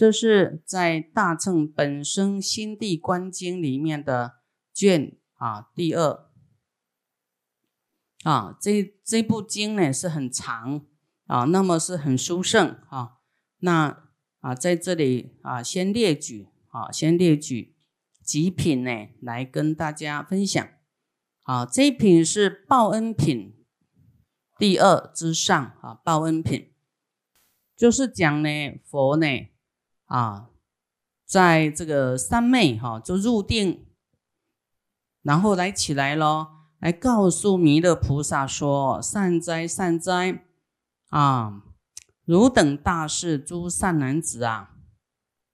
这是在《大乘本生心地观经》里面的卷啊第二啊，这这部经呢是很长啊，那么是很殊胜啊。那啊，在这里啊，先列举啊，先列举几品呢，来跟大家分享。啊，这一品是报恩品第二之上啊，报恩品就是讲呢，佛呢啊，在这个三昧哈，就入定，然后来起来咯，来告诉弥勒菩萨说：“善哉，善哉啊！”汝等大士诸善男子啊，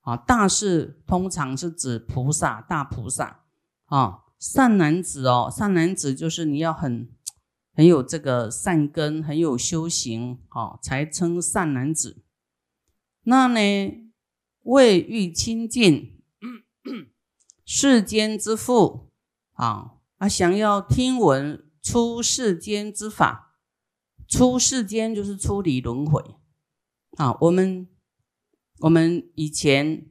啊，大士通常是指菩萨、大菩萨啊。善男子哦，善男子就是你要很很有这个善根，很有修行哦，才称善男子。那呢，未欲亲近世间之父啊，啊，想要听闻出世间之法，出世间就是出离轮回。啊，我们我们以前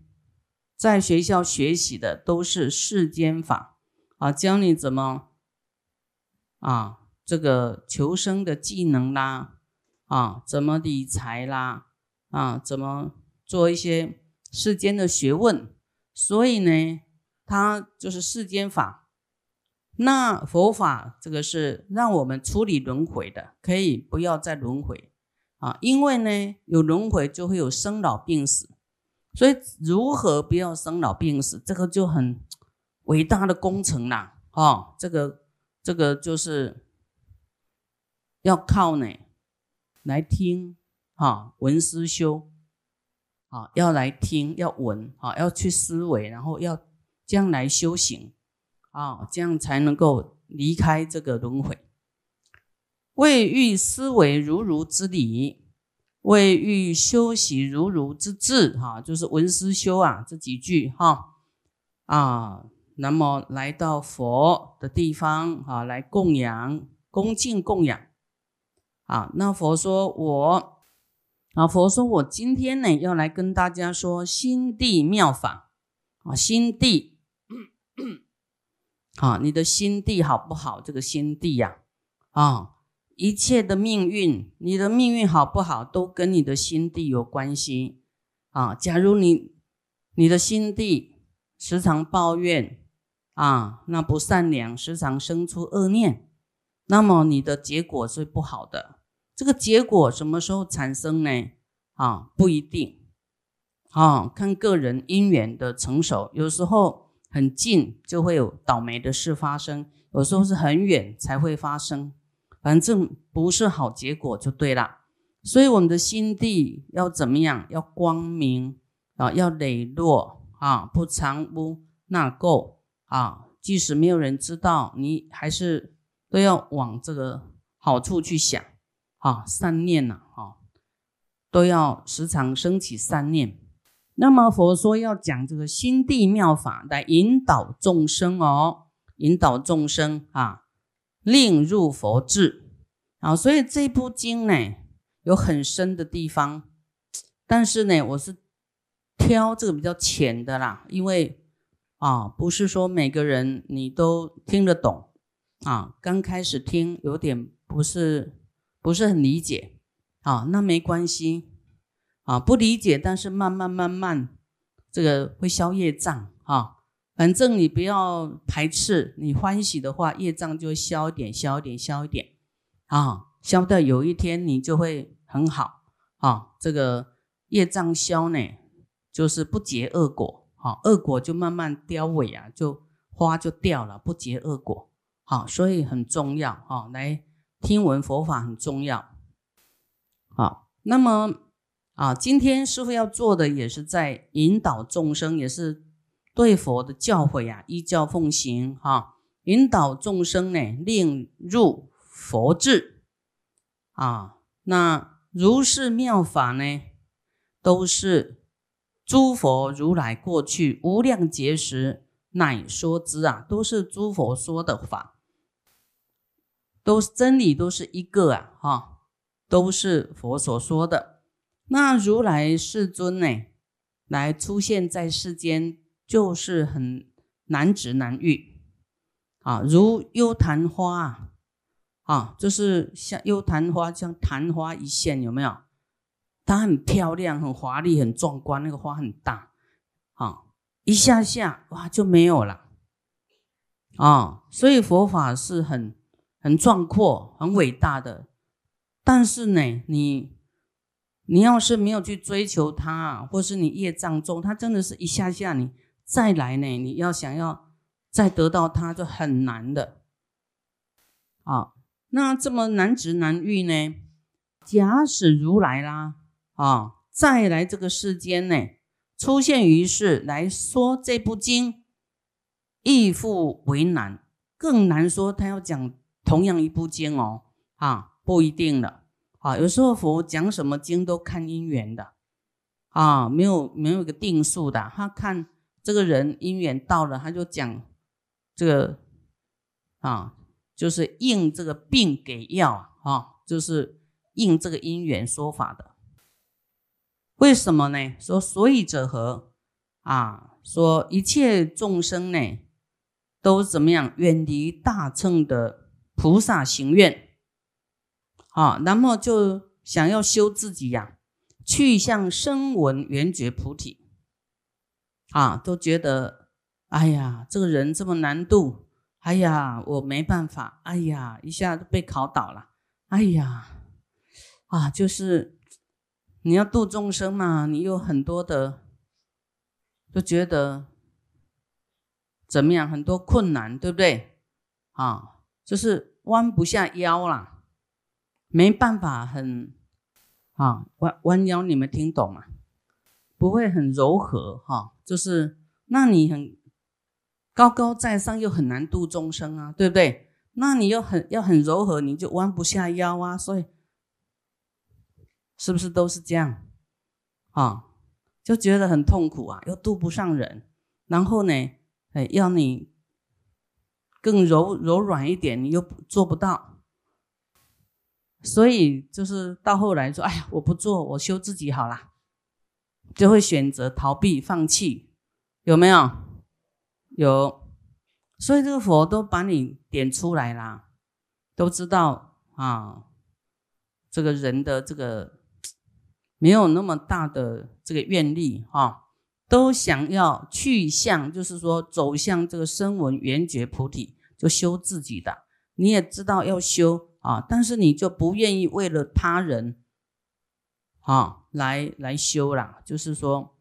在学校学习的都是世间法啊，教你怎么啊这个求生的技能啦，啊怎么理财啦，啊怎么做一些世间的学问，所以呢，它就是世间法。那佛法这个是让我们处理轮回的，可以不要再轮回。啊，因为呢，有轮回就会有生老病死，所以如何不要生老病死，这个就很伟大的工程啦。哦，这个这个就是要靠呢来听啊，闻思修啊，要来听，要闻啊，要去思维，然后要将来修行啊，这样才能够离开这个轮回。未欲思维如如之理，未欲修习如如之智，哈，就是闻思修啊，这几句哈啊，那么来到佛的地方啊，来供养、恭敬供养啊。那佛说我老，佛说我今天呢要来跟大家说心地妙法啊，心地，好，你的心地好不好？这个心地呀，啊。一切的命运，你的命运好不好，都跟你的心地有关系啊。假如你你的心地时常抱怨啊，那不善良，时常生出恶念，那么你的结果是不好的。这个结果什么时候产生呢？啊，不一定啊，看个人因缘的成熟。有时候很近就会有倒霉的事发生，有时候是很远才会发生。反正不是好结果就对了，所以我们的心地要怎么样？要光明啊，要磊落啊，不藏污纳垢啊。即使没有人知道，你还是都要往这个好处去想啊，善念呐啊，都要时常升起善念。那么佛说要讲这个心地妙法来引导众生哦，引导众生啊。令入佛智啊，所以这部经呢有很深的地方，但是呢，我是挑这个比较浅的啦，因为啊，不是说每个人你都听得懂啊，刚开始听有点不是不是很理解。啊，那没关系。啊，不理解，但是慢慢慢慢这个会消业障。啊。反正你不要排斥，你欢喜的话，业障就消一点，消一点，消一点，啊，消到有一天你就会很好，啊，这个业障消呢，就是不结恶果，啊，恶果就慢慢凋萎啊，就花就掉了，不结恶果，好，所以很重要，哈，来听闻佛法很重要，好，那么啊，今天师傅要做的也是在引导众生，也是。对佛的教诲啊，依教奉行哈，引导众生呢，令入佛智啊。那如是妙法呢，都是诸佛如来过去无量劫时乃说之啊，都是诸佛说的法，都是真理，都是一个啊，哈，都是佛所说的。那如来世尊呢，来出现在世间，就是很难值难遇啊，如幽昙花啊，啊，就是像幽昙花，像昙花一现，有没有？它很漂亮，很华丽，很壮观，那个花很大，啊，一下下哇就没有了，啊，所以佛法是很很壮阔、很伟大的，但是呢，你。你要是没有去追求它，或是你业障重，它真的是一下下你再来呢？你要想要再得到它，就很难的。啊，那这么难值难遇呢？假使如来啦，啊，再来这个世间呢，出现于世来说这部经，亦复为难，更难说他要讲同样一部经哦，啊，不一定了。啊，有时候佛讲什么经都看因缘的，啊，没有没有一个定数的。他看这个人因缘到了，他就讲这个啊，就是应这个病给药啊，就是应这个因缘说法的。为什么呢？说所以者何？啊，说一切众生呢，都怎么样远离大乘的菩萨行愿。啊，那么就想要修自己呀，去向声闻缘觉菩提，啊，都觉得，哎呀，这个人这么难度，哎呀，我没办法，哎呀，一下子被考倒了，哎呀，啊，就是你要度众生嘛，你有很多的，就觉得怎么样，很多困难，对不对？啊，就是弯不下腰啦。没办法，很啊弯弯腰，你们听懂吗？不会很柔和哈，就是那你很高高在上，又很难度众生啊，对不对？那你又很要很柔和，你就弯不下腰啊，所以是不是都是这样啊？就觉得很痛苦啊，又度不上人，然后呢，哎，要你更柔柔软一点，你又做不到。所以就是到后来说，哎呀，我不做，我修自己好了，就会选择逃避、放弃，有没有？有。所以这个佛都把你点出来啦，都知道啊，这个人的这个没有那么大的这个愿力啊，都想要去向，就是说走向这个声闻缘觉菩提，就修自己的。你也知道要修。啊！但是你就不愿意为了他人，啊，来来修啦，就是说，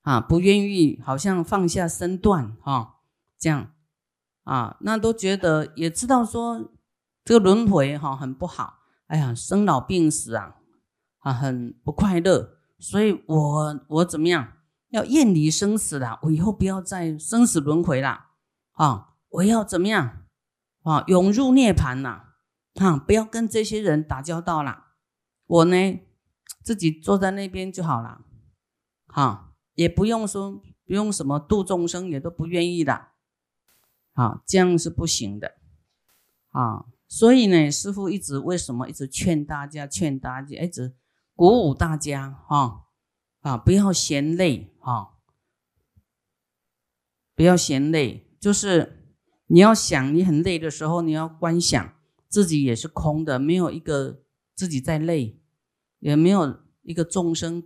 啊，不愿意，好像放下身段，哈，这样，啊，那都觉得也知道说这个轮回哈很不好，哎呀，生老病死啊，啊，很不快乐，所以我我怎么样，要厌离生死啦，我以后不要再生死轮回啦，啊。我要怎么样啊？涌入涅盘呐！啊，不要跟这些人打交道了。我呢，自己坐在那边就好了。哈，也不用说，不用什么度众生，也都不愿意的。啊，这样是不行的。啊，所以呢，师傅一直为什么一直劝大家，劝大家，一直鼓舞大家，哈啊，不要嫌累，啊，不要嫌累，就是。你要想你很累的时候，你要观想自己也是空的，没有一个自己在累，也没有一个众生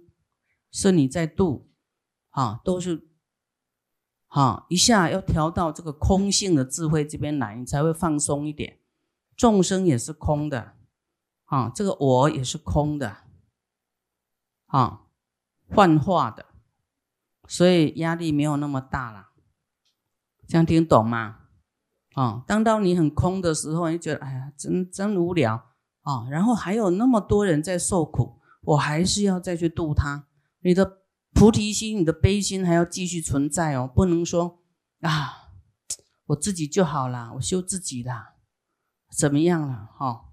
是你在度，啊，都是，好一下要调到这个空性的智慧这边来，你才会放松一点。众生也是空的，啊，这个我也是空的，啊，幻化的，所以压力没有那么大了。这样听懂吗？啊，当到你很空的时候，你觉得哎呀，真真无聊啊！然后还有那么多人在受苦，我还是要再去度他。你的菩提心、你的悲心还要继续存在哦，不能说啊，我自己就好了，我修自己的，怎么样了？哈，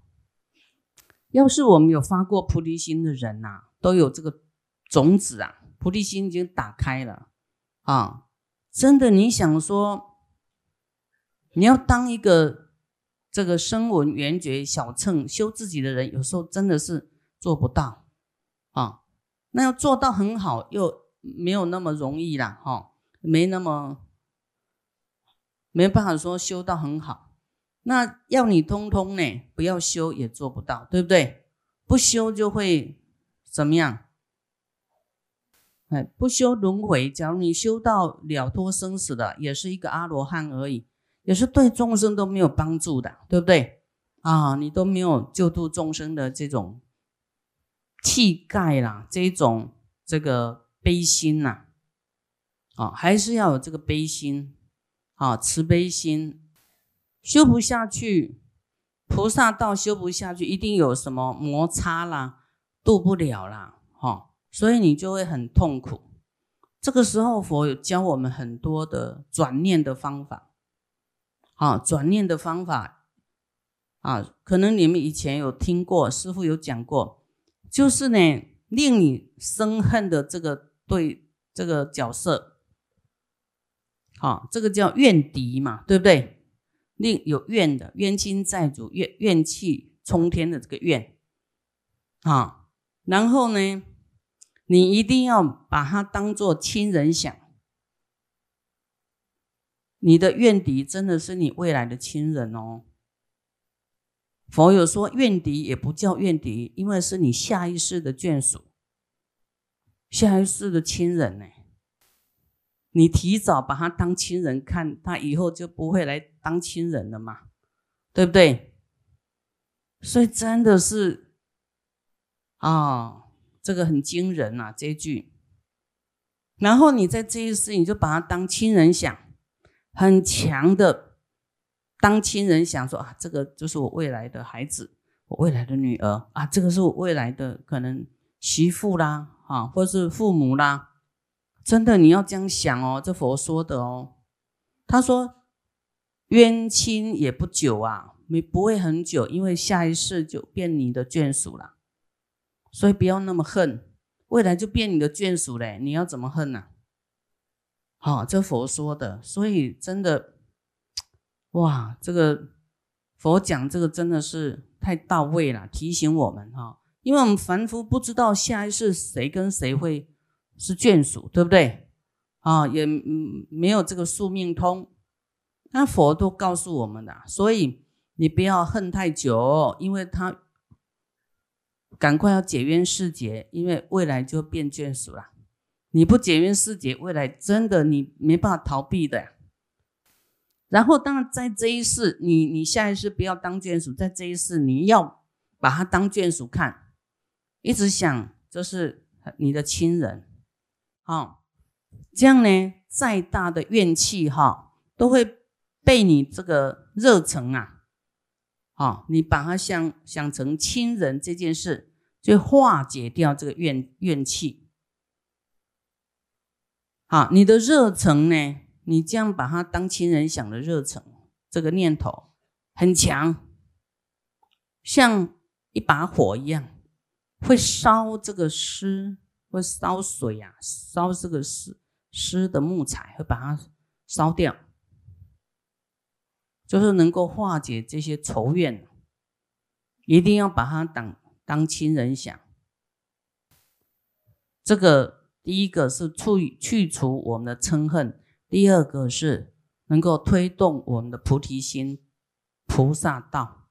要是我们有发过菩提心的人呐，都有这个种子啊，菩提心已经打开了啊！真的，你想说。你要当一个这个声闻缘觉小乘修自己的人，有时候真的是做不到啊，那要做到很好，又没有那么容易啦，哈，没那么没办法说修到很好。那要你通通呢，不要修也做不到，对不对？不修就会怎么样？哎，不修轮回。假如你修到了脱生死的，也是一个阿罗汉而已，也是对众生都没有帮助的，对不对？啊，你都没有救度众生的这种气概啦，这种这个悲心呐，啊，还是要有这个悲心，啊，慈悲心，修不下去，菩萨道修不下去，一定有什么摩擦啦，度不了啦，哈。所以你就会很痛苦。这个时候，佛有教我们很多的转念的方法。啊，转念的方法啊，可能你们以前有听过，师父有讲过，就是呢，令你生恨的这个对这个角色，好，这个叫怨敌嘛，对不对？令有怨的冤亲债主，怨怨气冲天的这个怨，啊，然后呢？你一定要把他当做亲人想，你的怨敌真的是你未来的亲人哦。佛有说，怨敌也不叫怨敌，因为是你下一世的眷属，下一世的亲人呢。你提早把他当亲人看，他以后就不会来当亲人了嘛，对不对？所以真的是啊。这个很惊人呐，这一句。然后你在这一世，你就把他当亲人想，很强的当亲人想，说啊，这个就是我未来的孩子，我未来的女儿啊，这个是我未来的可能媳妇啦，啊，或是父母啦。真的，你要这样想哦，这佛说的哦。他说冤亲也不久啊，没不会很久，因为下一世就变你的眷属了。所以不要那么恨，未来就变你的眷属嘞。你要怎么恨呢？好，这佛说的。所以真的，哇，这个佛讲这个真的是太到位了，提醒我们哈。因为我们凡夫不知道下一世谁跟谁会是眷属，对不对？啊，也没有这个宿命通，那佛都告诉我们的。所以你不要恨太久，因为他。赶快要解冤释结，因为未来就变眷属了。你不解冤释结，未来真的你没办法逃避的。然后，当然在这一世，你你下一世不要当眷属，在这一世你要把他当眷属看，一直想就是你的亲人，好，这样呢，再大的怨气哈，都会被你这个热忱啊。啊，你把它想想成亲人这件事，就化解掉这个怨怨气。好，你的热忱呢？你这样把它当亲人想的热忱，这个念头很强，像一把火一样，会烧这个湿，会烧水啊，烧这个湿湿的木材，会把它烧掉。就是能够化解这些仇怨，一定要把它当当亲人想。这个第一个是去去除我们的嗔恨，第二个是能够推动我们的菩提心、菩萨道。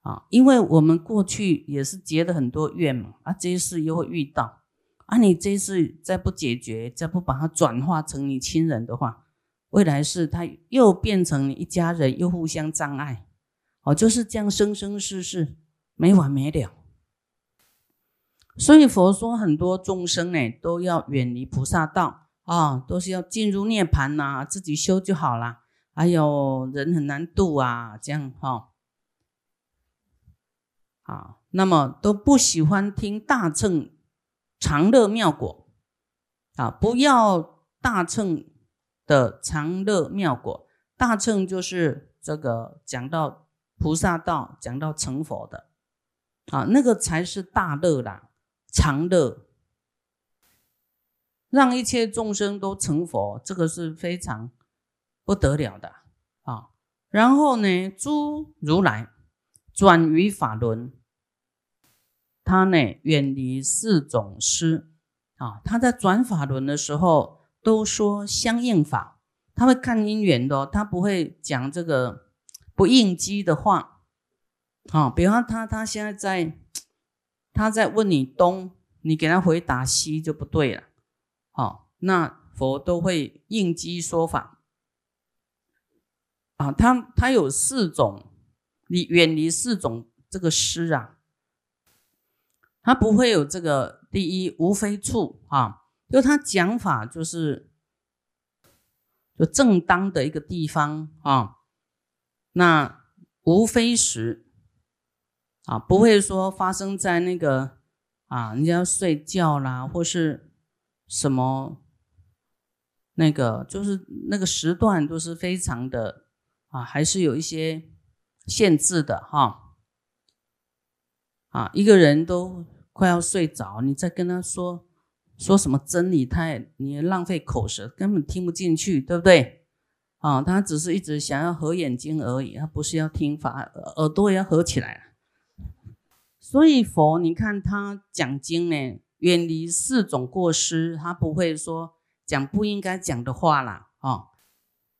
啊，因为我们过去也是结了很多怨嘛，啊，这一世又会遇到，啊，你这一世再不解决，再不把它转化成你亲人的话。未来是他又变成一家人，又互相障碍，哦，就是这样生生世世没完没了。所以佛说很多众生呢都要远离菩萨道啊，都是要进入涅盘呐，自己修就好了。还有人很难度啊，这样哈。好，那么都不喜欢听大乘长乐妙果啊，不要大乘。的常乐妙果，大乘就是这个讲到菩萨道，讲到成佛的，啊，那个才是大乐啦，常乐，让一切众生都成佛，这个是非常不得了的啊。然后呢，诸如来转于法轮，他呢远离四种师啊。他在转法轮的时候都说相应法，他会看因缘的，他不会讲这个不应机的话。啊，比方他他现在在他在问你东，你给他回答西就不对了。好，那佛都会应机说法。啊，他他有四种，你远离四种这个失啊，他不会有这个第一无非处啊，就他讲法就是就正当的一个地方啊，那无非时啊，不会说发生在那个啊，人家睡觉啦，或是什么那个，就是那个时段都是非常的。啊，还是有一些限制的哈。啊，一个人都快要睡着，你再跟他说说什么真理，他也你浪费口舌，根本听不进去，对不对？啊，他只是一直想要合眼睛而已，他不是要听法，耳朵也要合起来。所以佛，你看他讲经呢，远离四种过失，他不会说讲不应该讲的话啦。啊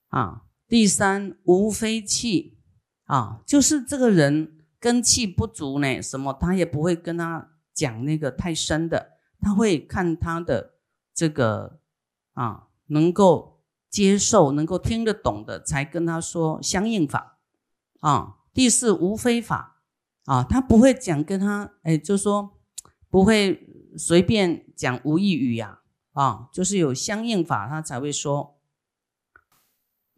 啊。第三无非气啊，就是这个人根气不足呢，什么他也不会跟他讲那个太深的，他会看他的这个啊，能够接受、能够听得懂的，才跟他说相应法啊。第四无非法啊，他不会讲跟他哎，就说不会随便讲无意语呀啊，就是有相应法，他才会说。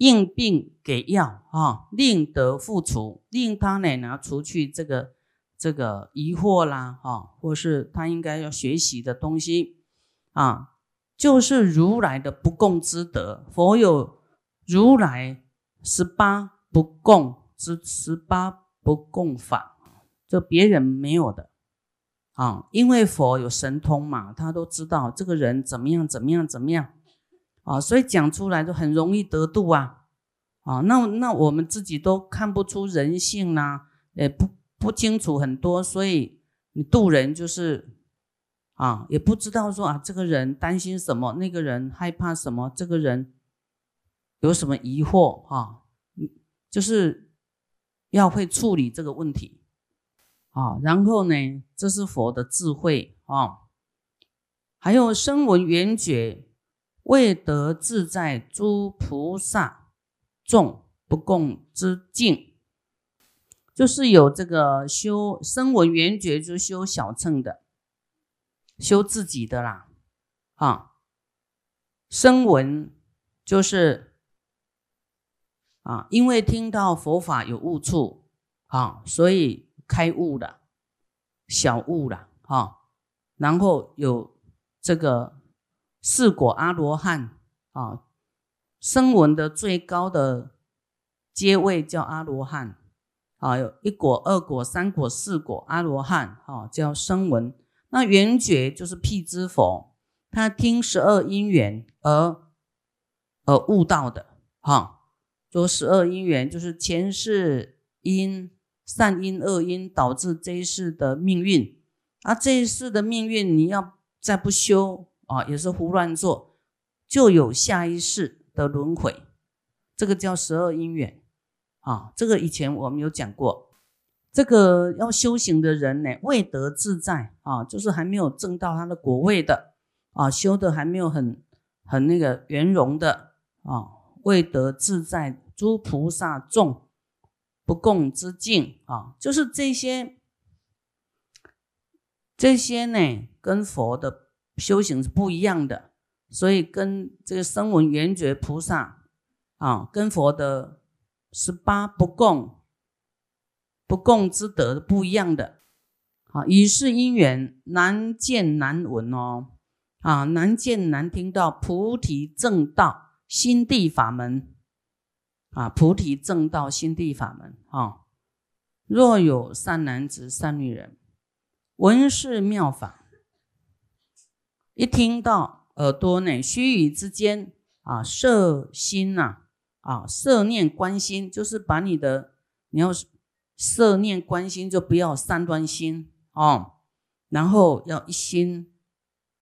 应病给药啊，令得复除，令他呢拿除去这个这个疑惑啦，哈，或是他应该要学习的东西啊，就是如来的不共之德。佛有如来十八不共之十八不共法，这别人没有的啊，因为佛有神通嘛，他都知道这个人怎么样怎么样怎么样。啊，所以讲出来就很容易得度啊，啊，那那我们自己都看不出人性呐，也不不清楚很多，所以你渡人就是啊，也不知道说啊，这个人担心什么，那个人害怕什么，这个人有什么疑惑哈，就是要会处理这个问题啊，然后呢，这是佛的智慧啊，还有声闻缘觉。未得自在诸菩萨众不共之境，就是有这个修声闻缘觉，就修小乘的，修自己的啦。啊，声闻就是啊，因为听到佛法有悟处啊，所以开悟了，小悟了啊，然后有这个。四果阿罗汉啊，声闻的最高的阶位叫阿罗汉啊，有一果、二果、三果、四果阿罗汉啊，叫声闻。那缘觉就是辟支佛，他听十二因缘而而悟到的哈。说十二因缘就是前世因善因恶因导致这一世的命运，而这一世的命运你要再不修。啊，也是胡乱做，就有下一世的轮回，这个叫十二因缘啊。这个以前我们有讲过，这个要修行的人呢，未得自在啊，就是还没有证到他的果位的啊，修的还没有很很那个圆融的啊，未得自在诸菩萨众不共之境啊，就是这些这些呢，跟佛的。修行是不一样的，所以跟这个声闻缘觉菩萨啊，跟佛的十八不共不共之德不一样的。啊，以是因缘难见难闻哦。啊，难见难听到菩提正道心地法门。啊，菩提正道心地法门。啊，若有善男子善女人闻是妙法。一听到耳朵内，须臾之间啊，摄心呐，啊，啊摄念关心，就是把你的你要摄念关心，就不要三端心哦。然后要一心